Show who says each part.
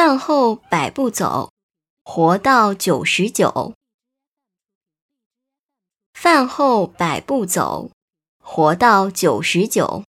Speaker 1: 饭后百步走活到九十九。饭后百步走活到九十九